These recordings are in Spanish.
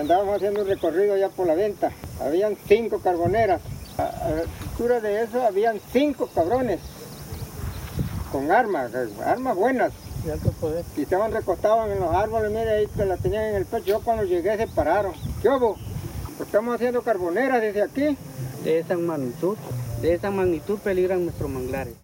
Andábamos haciendo un recorrido ya por la venta. Habían cinco carboneras. A, la altura de eso habían cinco cabrones con armas, armas buenas. Poder. Y estaban recostados en los árboles, mire ahí que la tenían en el pecho. Yo cuando llegué se pararon. ¿Qué hubo? Pues estamos haciendo carboneras desde aquí. De esa magnitud, de esa magnitud peligran nuestros manglares.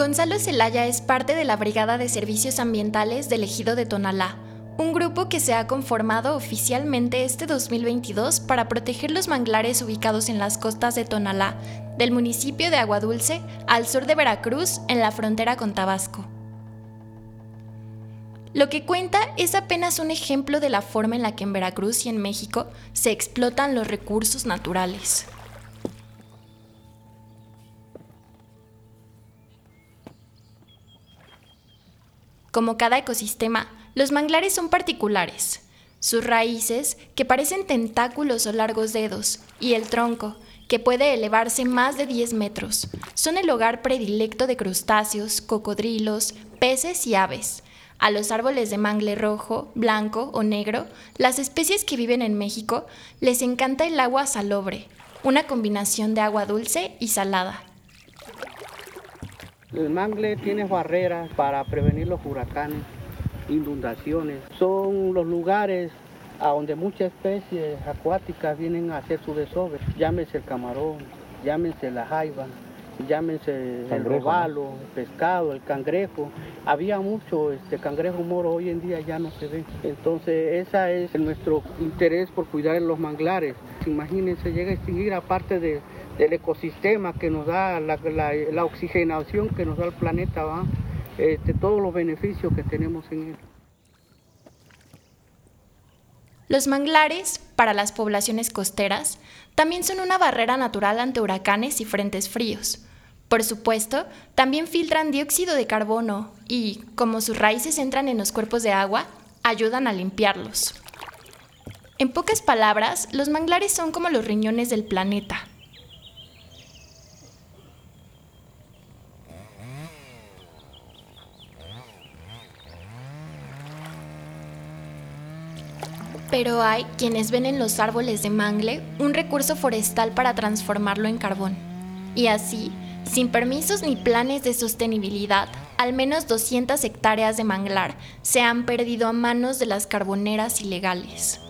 Gonzalo Zelaya es parte de la Brigada de Servicios Ambientales del Ejido de Tonalá, un grupo que se ha conformado oficialmente este 2022 para proteger los manglares ubicados en las costas de Tonalá, del municipio de Aguadulce, al sur de Veracruz, en la frontera con Tabasco. Lo que cuenta es apenas un ejemplo de la forma en la que en Veracruz y en México se explotan los recursos naturales. Como cada ecosistema, los manglares son particulares. Sus raíces, que parecen tentáculos o largos dedos, y el tronco, que puede elevarse más de 10 metros, son el hogar predilecto de crustáceos, cocodrilos, peces y aves. A los árboles de mangle rojo, blanco o negro, las especies que viven en México, les encanta el agua salobre, una combinación de agua dulce y salada. El mangle tiene barreras para prevenir los huracanes, inundaciones. Son los lugares a donde muchas especies acuáticas vienen a hacer su desove. Llámese el camarón, llámense la jaiba, llámense el robalo, el pescado, el cangrejo. Había mucho este cangrejo moro, hoy en día ya no se ve. Entonces, ese es nuestro interés por cuidar los manglares. Imagínense, llega a extinguir aparte de del ecosistema que nos da, la, oxigenación que nos da el planeta, ¿va? Este, todos los beneficios que tenemos en él. Los manglares, para las poblaciones costeras, también son una barrera natural ante huracanes y frentes fríos. Por supuesto, también filtran dióxido de carbono y, como sus raíces entran en los cuerpos de agua, ayudan a limpiarlos. En pocas palabras, los manglares son como los riñones del planeta. Pero hay quienes ven en los árboles de mangle un recurso forestal para transformarlo en carbón. Y así, sin permisos ni planes de sostenibilidad, al menos 200 hectáreas de manglar se han perdido a manos de las carboneras ilegales.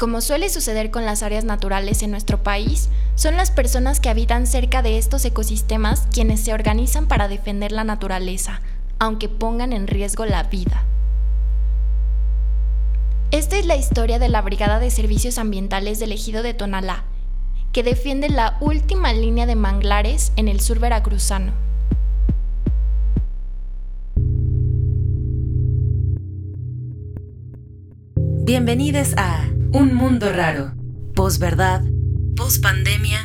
Como suele suceder con las áreas naturales en nuestro país, son las personas que habitan cerca de estos ecosistemas quienes se organizan para defender la naturaleza, aunque pongan en riesgo la vida. Esta es la historia de la Brigada de Servicios Ambientales del Ejido de Tonalá, que defiende la última línea de manglares en el sur veracruzano. Bienvenidos a un mundo raro, posverdad, pospandemia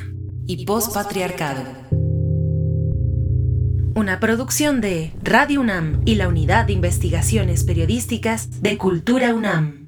y pospatriarcado. Una producción de Radio UNAM y la Unidad de Investigaciones Periodísticas de Cultura UNAM.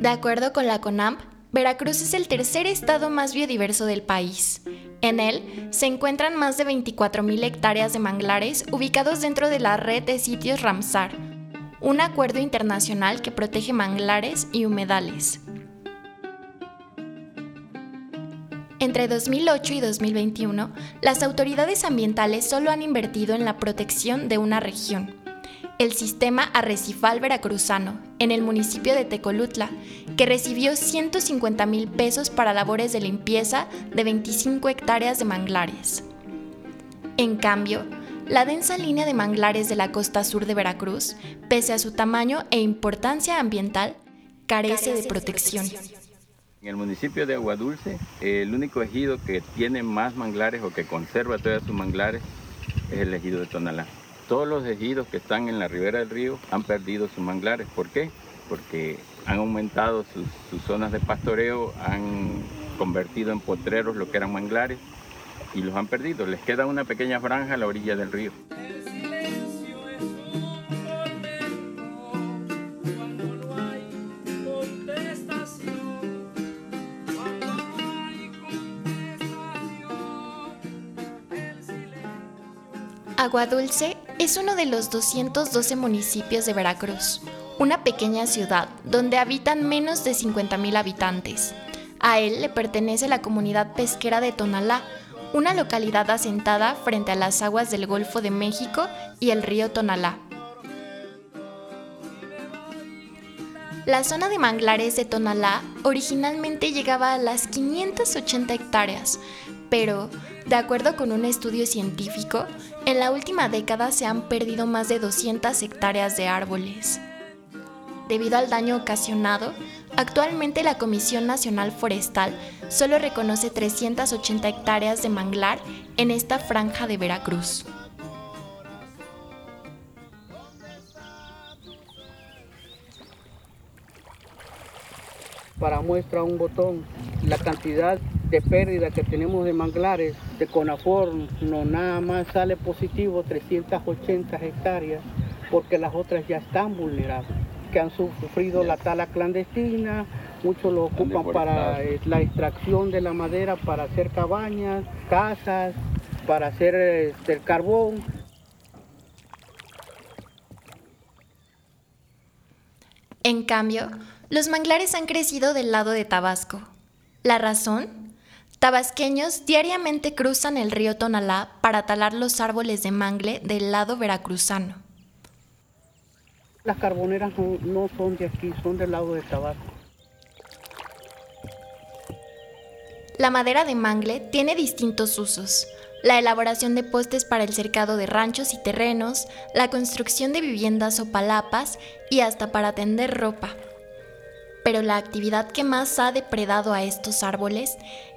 De acuerdo con la CONAMP, Veracruz es el tercer estado más biodiverso del país. En él se encuentran más de 24.000 hectáreas de manglares ubicados dentro de la red de sitios Ramsar, un acuerdo internacional que protege manglares y humedales. Entre 2008 y 2021, las autoridades ambientales solo han invertido en la protección de una región, el sistema arrecifal veracruzano, en el municipio de Tecolutla, que recibió 150 mil pesos para labores de limpieza de 25 hectáreas de manglares. En cambio, la densa línea de manglares de la costa sur de Veracruz, pese a su tamaño e importancia ambiental, carece, de protección. En el municipio de Aguadulce, el único ejido que tiene más manglares o que conserva todos sus manglares es el ejido de Tonalá. Todos los ejidos que están en la ribera del río han perdido sus manglares. ¿Por qué? Porque han aumentado sus, zonas de pastoreo, han convertido en potreros lo que eran manglares y los han perdido. Les queda una pequeña franja a la orilla del río. Agua Dulce es uno de los 212 municipios de Veracruz, una pequeña ciudad donde habitan menos de 50.000 habitantes. A él le pertenece la comunidad pesquera de Tonalá, una localidad asentada frente a las aguas del Golfo de México y el río Tonalá. La zona de manglares de Tonalá originalmente llegaba a las 580 hectáreas, pero, de acuerdo con un estudio científico, en la última década se han perdido más de 200 hectáreas de árboles. Debido al daño ocasionado, actualmente la Comisión Nacional Forestal solo reconoce 380 hectáreas de manglar en esta franja de Veracruz. Para muestra un botón, la cantidad de pérdida que tenemos de manglares de Conafor no nada más sale positivo 380 hectáreas porque las otras ya están vulnerables, que han sufrido la tala clandestina, muchos lo ocupan para eh, la extracción de la madera para hacer cabañas, casas, para hacer este, el carbón. En cambio, los manglares han crecido del lado de Tabasco. ¿La razón? Tabasqueños diariamente cruzan el río Tonalá para talar los árboles de mangle del lado veracruzano. Las carboneras no, no son de aquí, son del lado de Tabasco. La madera de mangle tiene distintos usos. La elaboración de postes para el cercado de ranchos y terrenos, la construcción de viviendas o palapas y hasta para tender ropa. Pero la actividad que más ha depredado a estos árboles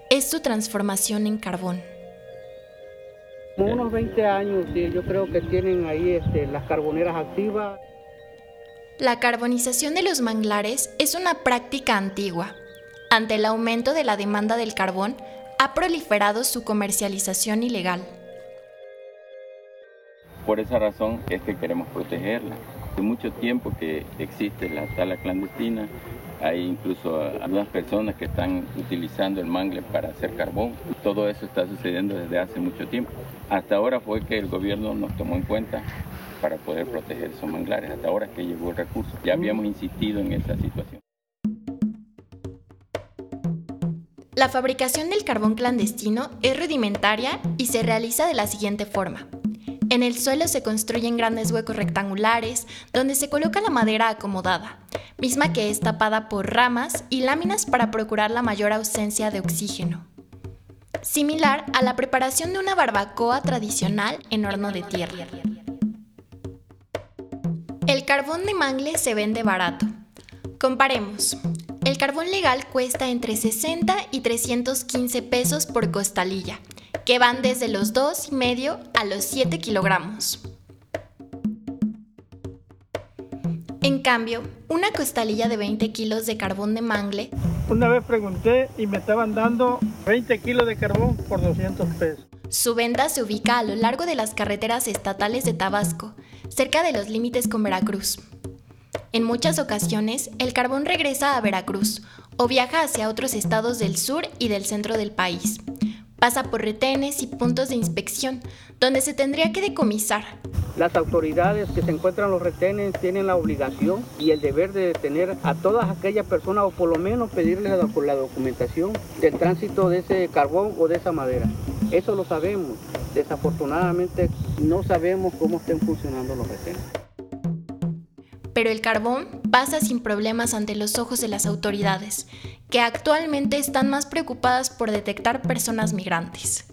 es su transformación en carbón. Como unos 20 años, sí, yo creo que tienen ahí este, las carboneras activas. La carbonización de los manglares es una práctica antigua. Ante el aumento de la demanda del carbón, ha proliferado su comercialización ilegal. Por esa razón es que queremos protegerla. Hace mucho tiempo que existe la tala clandestina, hay incluso algunas personas que están utilizando el mangle para hacer carbón. Todo eso está sucediendo desde hace mucho tiempo. Hasta ahora fue que el gobierno nos tomó en cuenta para poder proteger esos manglares. Hasta ahora que llegó el recurso. Ya habíamos insistido en esa situación. La fabricación del carbón clandestino es rudimentaria y se realiza de la siguiente forma. En el suelo se construyen grandes huecos rectangulares donde se coloca la madera acomodada, misma que es tapada por ramas y láminas para procurar la mayor ausencia de oxígeno. Similar a la preparación de una barbacoa tradicional en horno de tierra. El carbón de mangle se vende barato. Comparemos. El carbón legal cuesta entre 60 y 315 pesos por costalilla, que van desde los 2,5 a los 7 kilogramos. En cambio, una costalilla de 20 kilos de carbón de mangle Una vez pregunté y me estaban dando 20 kilos de carbón por 200 pesos. Su venta se ubica a lo largo de las carreteras estatales de Tabasco, cerca de los límites con Veracruz. En muchas ocasiones, el carbón regresa a Veracruz o viaja hacia otros estados del sur y del centro del país. Pasa por retenes y puntos de inspección, donde se tendría que decomisar. Las autoridades que se encuentran en los retenes tienen la obligación y el deber de detener a todas aquellas personas o por lo menos pedirles la documentación del tránsito de ese carbón o de esa madera. Eso lo sabemos. Desafortunadamente no sabemos cómo estén funcionando los retenes. Pero el carbón pasa sin problemas ante los ojos de las autoridades, que actualmente están más preocupadas por detectar personas migrantes.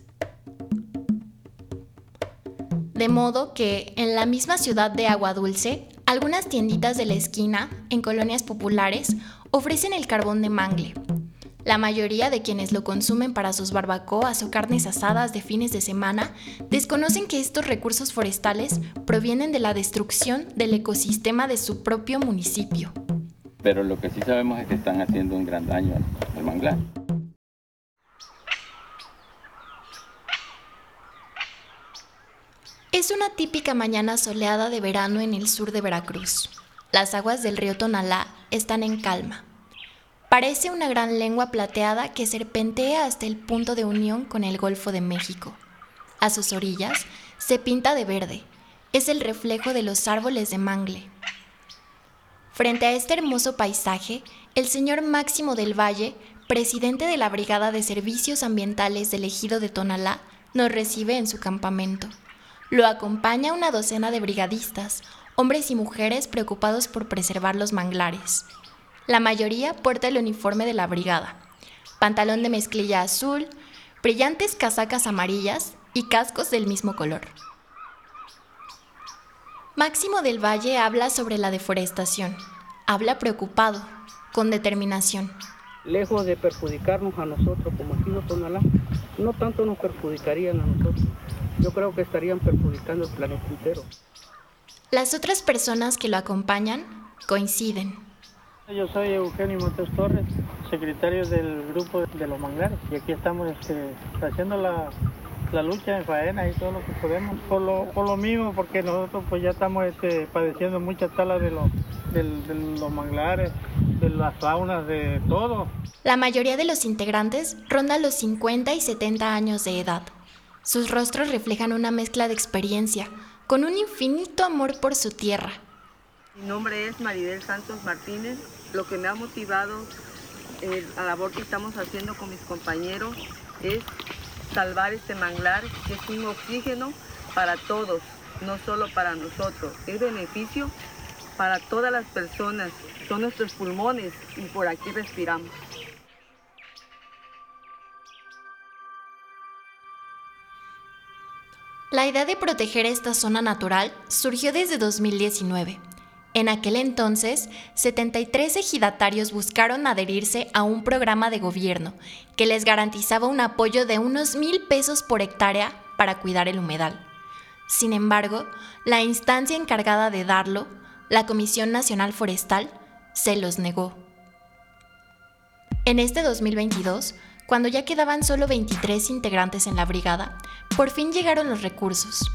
De modo que en la misma ciudad de Agua Dulce, algunas tienditas de la esquina, en colonias populares, ofrecen el carbón de mangle. La mayoría de quienes lo consumen para sus barbacoas o carnes asadas de fines de semana desconocen que estos recursos forestales provienen de la destrucción del ecosistema de su propio municipio. Pero lo que sí sabemos es que están haciendo un gran daño al, manglar. Es una típica mañana soleada de verano en el sur de Veracruz. Las aguas del río Tonalá están en calma. Parece una gran lengua plateada que serpentea hasta el punto de unión con el Golfo de México. A sus orillas se pinta de verde. Es el reflejo de los árboles de mangle. Frente a este hermoso paisaje, el señor Máximo del Valle, presidente de la Brigada de Servicios Ambientales del Ejido de Tonalá, nos recibe en su campamento. Lo acompaña una docena de brigadistas, hombres y mujeres preocupados por preservar los manglares. La mayoría porta el uniforme de la brigada, pantalón de mezclilla azul, brillantes casacas amarillas y cascos del mismo color. Máximo del Valle habla sobre la deforestación. Habla preocupado, con determinación. Lejos de perjudicarnos a nosotros como ejido Tonalá, no tanto nos perjudicarían a nosotros. Yo creo que estarían perjudicando el planeta entero. Las otras personas que lo acompañan coinciden. Yo soy Eugenio Montes Torres, secretario del grupo de los manglares y aquí estamos este, haciendo la, lucha en faena y todo lo que podemos por lo, por lo mismo porque nosotros pues ya estamos este, padeciendo mucha tala de, de los manglares, de las faunas, de todo. La mayoría de los integrantes ronda los 50 y 70 años de edad. Sus rostros reflejan una mezcla de experiencia, con un infinito amor por su tierra. Mi nombre es Maridel Santos Martínez, lo que me ha motivado eh, la labor que estamos haciendo con mis compañeros es salvar este manglar, que es un oxígeno para todos, no solo para nosotros. Es beneficio para todas las personas, son nuestros pulmones y por aquí respiramos. La idea de proteger esta zona natural surgió desde 2019 en aquel entonces, 73 ejidatarios buscaron adherirse a un programa de gobierno que les garantizaba un apoyo de unos mil pesos por hectárea para cuidar el humedal. Sin embargo, la instancia encargada de darlo, la Comisión Nacional Forestal, se los negó. En este 2022, cuando ya quedaban solo 23 integrantes en la brigada, por fin llegaron los recursos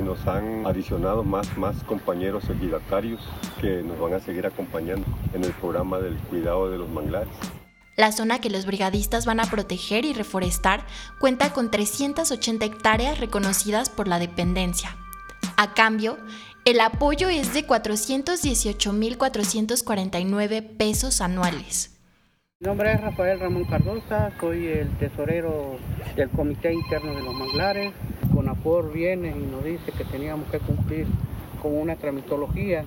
nos han adicionado más, más compañeros ejidatarios que nos van a seguir acompañando en el programa del cuidado de los manglares. La zona que los brigadistas van a proteger y reforestar cuenta con 380 hectáreas reconocidas por la dependencia. A cambio, el apoyo es de 418.449 pesos anuales. Mi nombre es Rafael Ramón Cardosa, soy el tesorero del Comité Interno de los Manglares. CONAPOR viene y nos dice que teníamos que cumplir con una tramitología,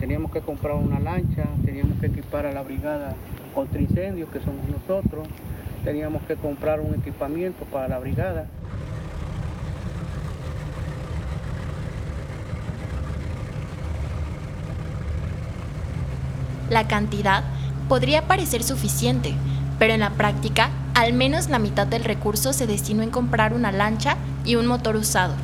teníamos que comprar una lancha, teníamos que equipar a la brigada contra incendios, que somos nosotros, teníamos que comprar un equipamiento para la brigada. La cantidad podría parecer suficiente, pero en la práctica, al menos la mitad del recurso se destinó en comprar una lancha y un motor usado,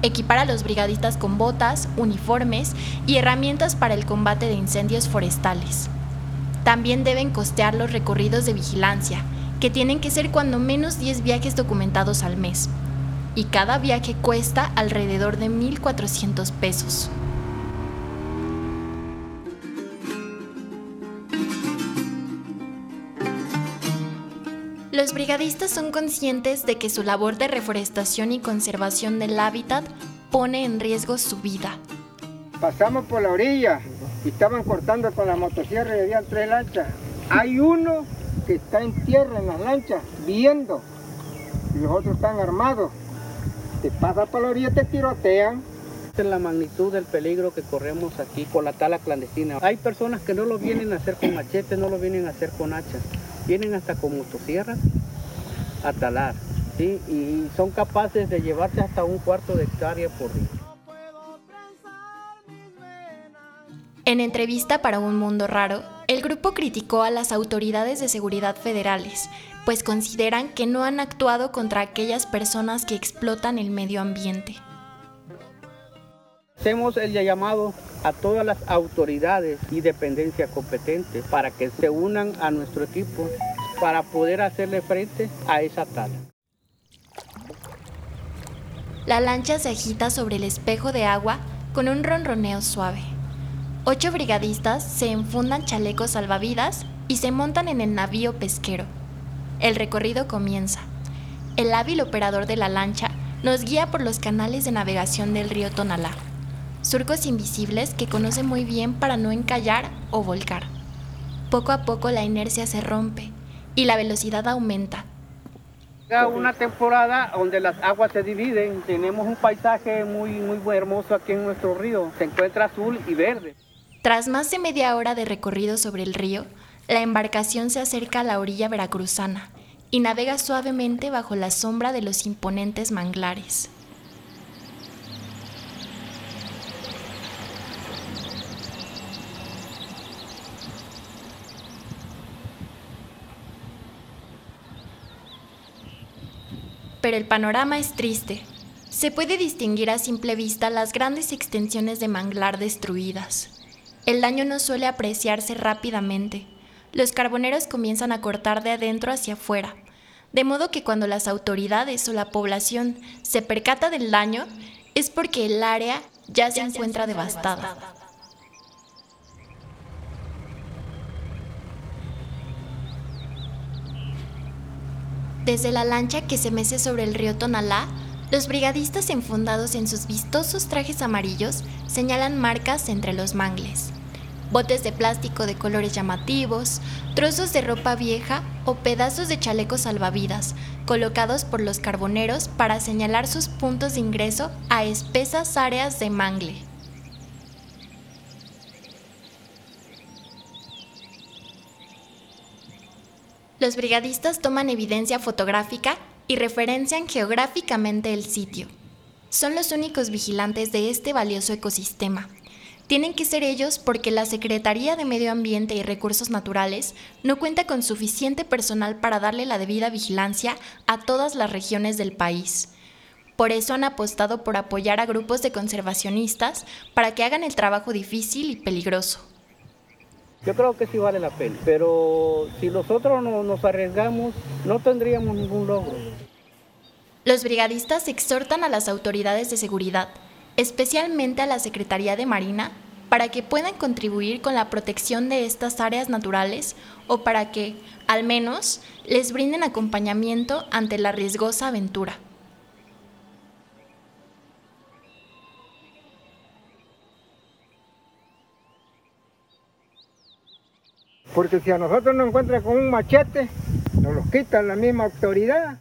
equipar a los brigadistas con botas, uniformes y herramientas para el combate de incendios forestales. También deben costear los recorridos de vigilancia, que tienen que ser cuando menos 10 viajes documentados al mes, y cada viaje cuesta alrededor de 1.400 pesos. Los brigadistas son conscientes de que su labor de reforestación y conservación del hábitat pone en riesgo su vida. Pasamos por la orilla y estaban cortando con la motosierra y había tres lanchas. Hay uno que está en tierra en las lanchas, viendo, y los otros están armados. Te pasa por la orilla, te tirotean. Esta es la magnitud del peligro que corremos aquí con la tala clandestina. Hay personas que no lo vienen a hacer con machete, no lo vienen a hacer con hacha vienen hasta con motosierras a talar, ¿sí? y son capaces de llevarse hasta un cuarto de hectárea por día. En entrevista para Un Mundo Raro, el grupo criticó a las autoridades de seguridad federales, pues consideran que no han actuado contra aquellas personas que explotan el medio ambiente. Hacemos el llamado a todas las autoridades y dependencias competentes para que se unan a nuestro equipo para poder hacerle frente a esa tala. La lancha se agita sobre el espejo de agua con un ronroneo suave. Ocho brigadistas se enfundan chalecos salvavidas y se montan en el navío pesquero. El recorrido comienza. El hábil operador de la lancha nos guía por los canales de navegación del río Tonalá, surcos invisibles que conoce muy bien para no encallar o volcar. Poco a poco la inercia se rompe y la velocidad aumenta. Una temporada donde las aguas se dividen, tenemos un paisaje muy, muy hermoso aquí en nuestro río, se encuentra azul y verde. Tras más de media hora de recorrido sobre el río, la embarcación se acerca a la orilla veracruzana y navega suavemente bajo la sombra de los imponentes manglares. Pero el panorama es triste. Se puede distinguir a simple vista las grandes extensiones de manglar destruidas. El daño no suele apreciarse rápidamente. Los carboneros comienzan a cortar de adentro hacia afuera, de modo que cuando las autoridades o la población se percata del daño, es porque el área ya se encuentra devastada. Desde la lancha que se mece sobre el río Tonalá, los brigadistas enfundados en sus vistosos trajes amarillos señalan marcas entre los mangles. Botes de plástico de colores llamativos, trozos de ropa vieja o pedazos de chalecos salvavidas, colocados por los carboneros para señalar sus puntos de ingreso a espesas áreas de mangle. Los brigadistas toman evidencia fotográfica y referencian geográficamente el sitio. Son los únicos vigilantes de este valioso ecosistema. Tienen que ser ellos porque la Secretaría de Medio Ambiente y Recursos Naturales no cuenta con suficiente personal para darle la debida vigilancia a todas las regiones del país. Por eso han apostado por apoyar a grupos de conservacionistas para que hagan el trabajo difícil y peligroso. Yo creo que sí vale la pena, pero si nosotros no nos arriesgamos, no tendríamos ningún logro. Los brigadistas exhortan a las autoridades de seguridad, especialmente a la Secretaría de Marina, para que puedan contribuir con la protección de estas áreas naturales o para que, al menos, les brinden acompañamiento ante la riesgosa aventura. Porque si a nosotros nos encuentran con un machete, nos los quitan la misma autoridad.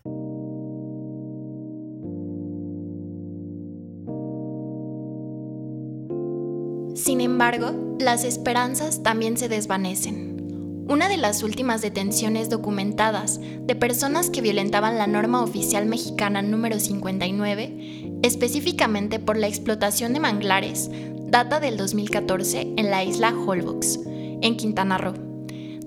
Sin embargo, las esperanzas también se desvanecen. Una de las últimas detenciones documentadas de personas que violentaban la norma oficial mexicana número 59, específicamente por la explotación de manglares, data del 2014 en la isla Holbox, en Quintana Roo.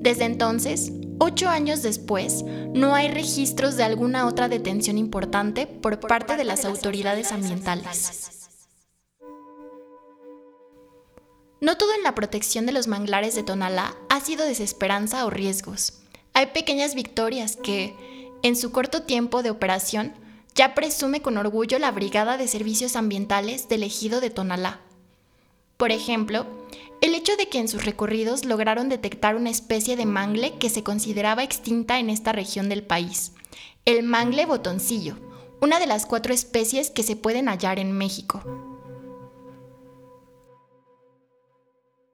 Desde entonces, ocho años después, no hay registros de alguna otra detención importante por parte de las autoridades ambientales. No todo en la protección de los manglares de Tonalá ha sido desesperanza o riesgos. Hay pequeñas victorias que, en su corto tiempo de operación, ya presume con orgullo la Brigada de Servicios Ambientales del Ejido de Tonalá. Por ejemplo, el hecho de que en sus recorridos lograron detectar una especie de mangle que se consideraba extinta en esta región del país, el mangle botoncillo, una de las cuatro especies que se pueden hallar en México.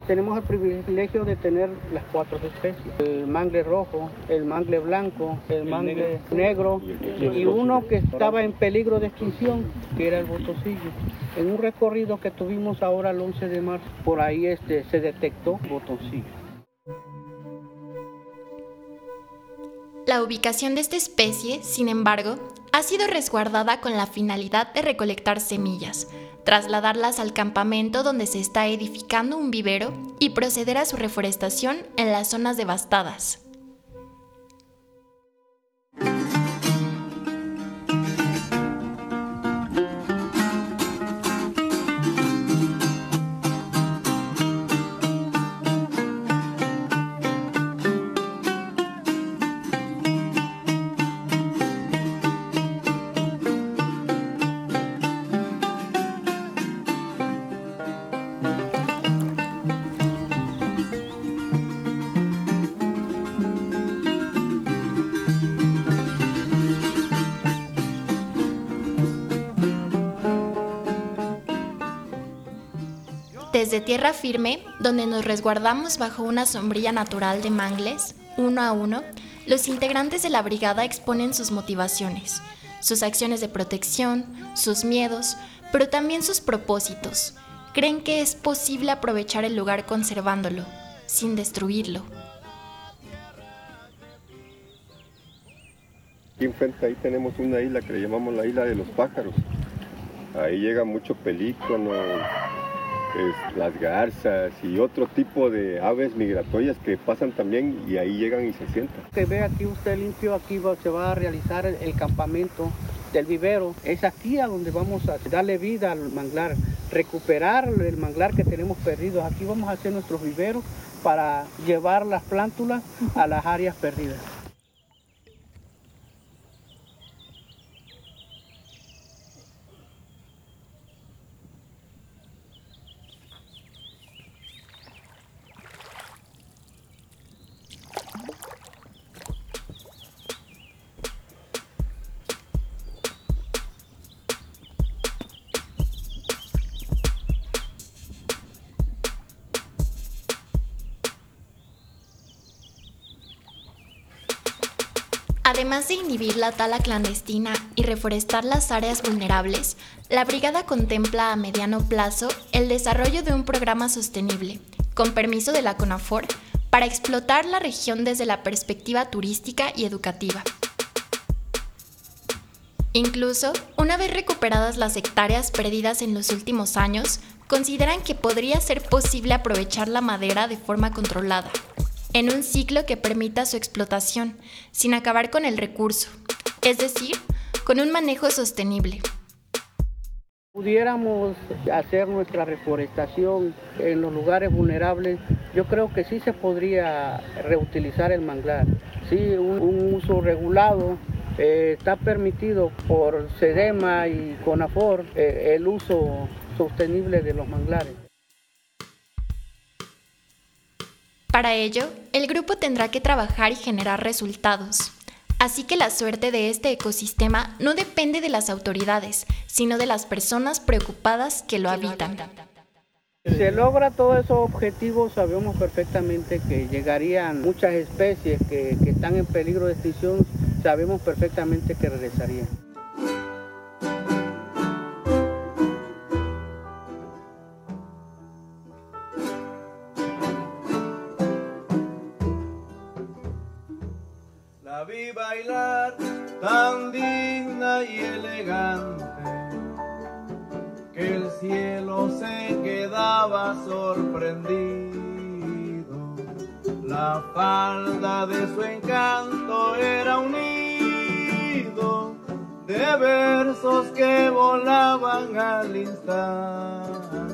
Tenemos el privilegio de tener las cuatro especies, el mangle rojo, el mangle blanco, el mangle negro y uno que estaba en peligro de extinción, que era el botoncillo. En un recorrido que tuvimos ahora el 11 de marzo, por ahí este, se detectó botoncillo. La ubicación de esta especie, sin embargo, ha sido resguardada con la finalidad de recolectar semillas, trasladarlas al campamento donde se está edificando un vivero y proceder a su reforestación en las zonas devastadas. Desde tierra firme, donde nos resguardamos bajo una sombrilla natural de mangles, uno a uno, los integrantes de la brigada exponen sus motivaciones, sus acciones de protección, sus miedos, pero también sus propósitos. Creen que es posible aprovechar el lugar conservándolo, sin destruirlo. Aquí enfrente ahí tenemos una isla que le llamamos la isla de los pájaros. Ahí llega mucho las garzas y otro tipo de aves migratorias que pasan también y ahí llegan y se sientan. Que ve aquí usted limpio, aquí se va a realizar el, campamento del vivero. Es aquí a donde vamos a darle vida al manglar, recuperar el manglar que tenemos perdido. Aquí vamos a hacer nuestros viveros para llevar las plántulas a las áreas perdidas. Además de inhibir la tala clandestina y reforestar las áreas vulnerables, la brigada contempla a mediano plazo el desarrollo de un programa sostenible, con permiso de la CONAFOR, para explotar la región desde la perspectiva turística y educativa. Incluso, una vez recuperadas las hectáreas perdidas en los últimos años, consideran que podría ser posible aprovechar la madera de forma controlada, en un ciclo que permita su explotación, sin acabar con el recurso, es decir, con un manejo sostenible. Pudiéramos hacer nuestra reforestación en los lugares vulnerables, yo creo que sí se podría reutilizar el manglar. Sí, un, uso regulado eh, está permitido por SEDEMA y CONAFOR eh, el uso sostenible de los manglares. Para ello, el grupo tendrá que trabajar y generar resultados. Así que la suerte de este ecosistema no depende de las autoridades, sino de las personas preocupadas que lo habitan. Se logra todos esos objetivos, sabemos perfectamente que llegarían muchas especies que, que están en peligro de extinción, sabemos perfectamente que regresarían. La falda de su encanto era un nido de versos que volaban al instante.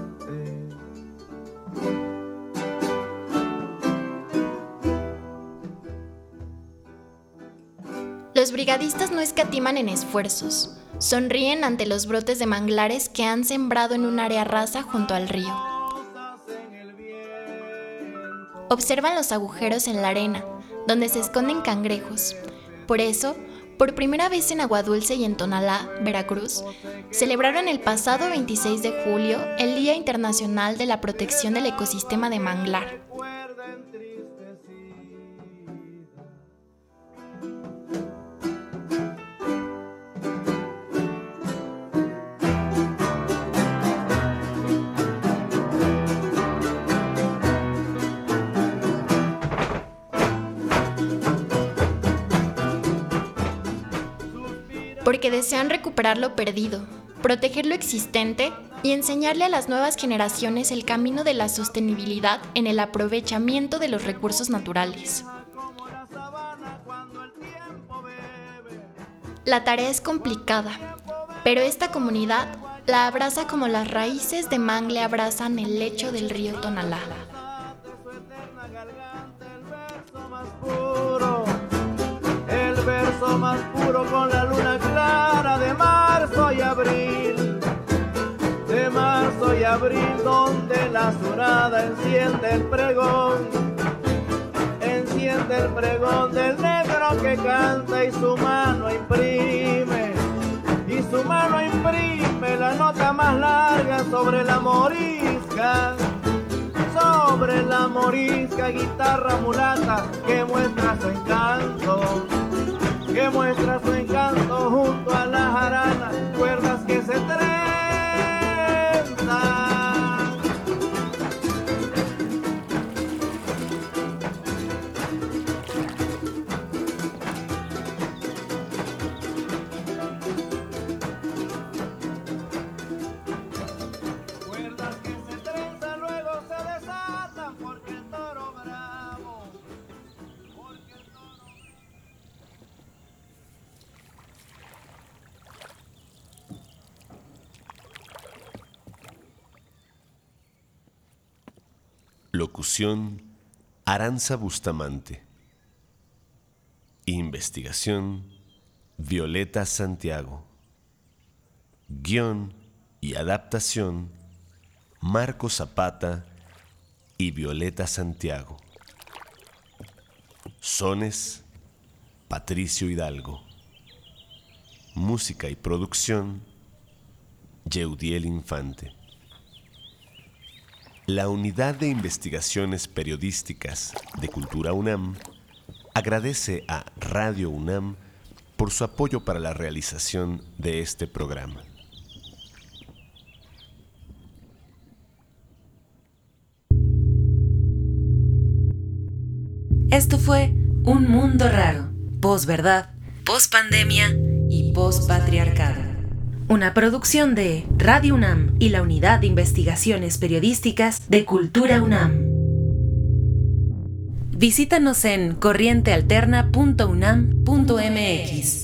Los brigadistas no escatiman en esfuerzos, sonríen ante los brotes de manglares que han sembrado en un área rasa junto al río. Observan los agujeros en la arena, donde se esconden cangrejos. Por eso, por primera vez en Aguadulce y en Tonalá, Veracruz, celebraron el pasado 26 de julio el Día Internacional de la Protección del Ecosistema de Manglar. Porque desean recuperar lo perdido, proteger lo existente y enseñarle a las nuevas generaciones el camino de la sostenibilidad en el aprovechamiento de los recursos naturales. La tarea es complicada, pero esta comunidad la abraza como las raíces de mangle abrazan el lecho del río Tonalá. Abril donde la azurada enciende el pregón. Enciende el pregón del negro que canta y su mano imprime. Y su mano imprime la nota más larga sobre la morisca sobre la morisca, guitarra mulata que muestra su encanto, que muestra su encanto junto a la jarana, Locución Aranza Bustamante. Investigación Violeta Santiago. Guión y adaptación Marco Zapata y Violeta Santiago. Sones Patricio Hidalgo. Música y producción Yeudiel Infante. La Unidad de Investigaciones Periodísticas de Cultura UNAM agradece a Radio UNAM por su apoyo para la realización de este programa. Esto fue Un Mundo Raro, posverdad, pospandemia y pospatriarcado. Una producción de Radio UNAM y la Unidad de Investigaciones Periodísticas de Cultura UNAM. Visítanos en corrientealterna.unam.mx.